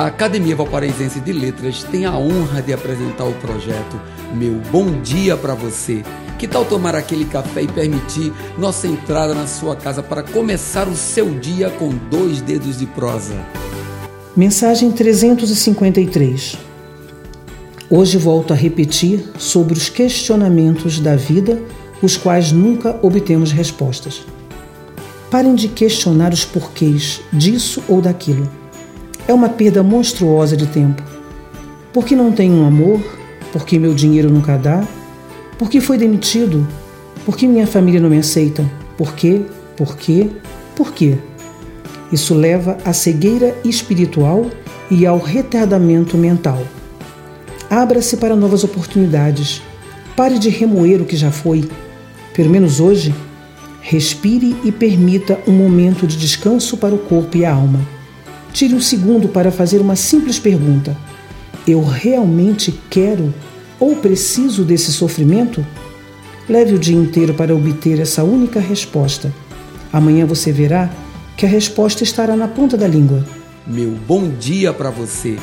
A Academia Valparaísense de Letras tem a honra de apresentar o projeto Meu Bom Dia para Você. Que tal tomar aquele café e permitir nossa entrada na sua casa para começar o seu dia com dois dedos de prosa? Mensagem 353 Hoje volto a repetir sobre os questionamentos da vida, os quais nunca obtemos respostas. Parem de questionar os porquês disso ou daquilo é uma perda monstruosa de tempo. Por que não tenho um amor? Por que meu dinheiro nunca dá? Por que foi demitido? Por que minha família não me aceita? Por quê? Por quê? Por quê? Isso leva à cegueira espiritual e ao retardamento mental. Abra-se para novas oportunidades. Pare de remoer o que já foi. Pelo menos hoje, respire e permita um momento de descanso para o corpo e a alma. Tire um segundo para fazer uma simples pergunta: Eu realmente quero ou preciso desse sofrimento? Leve o dia inteiro para obter essa única resposta. Amanhã você verá que a resposta estará na ponta da língua. Meu bom dia para você!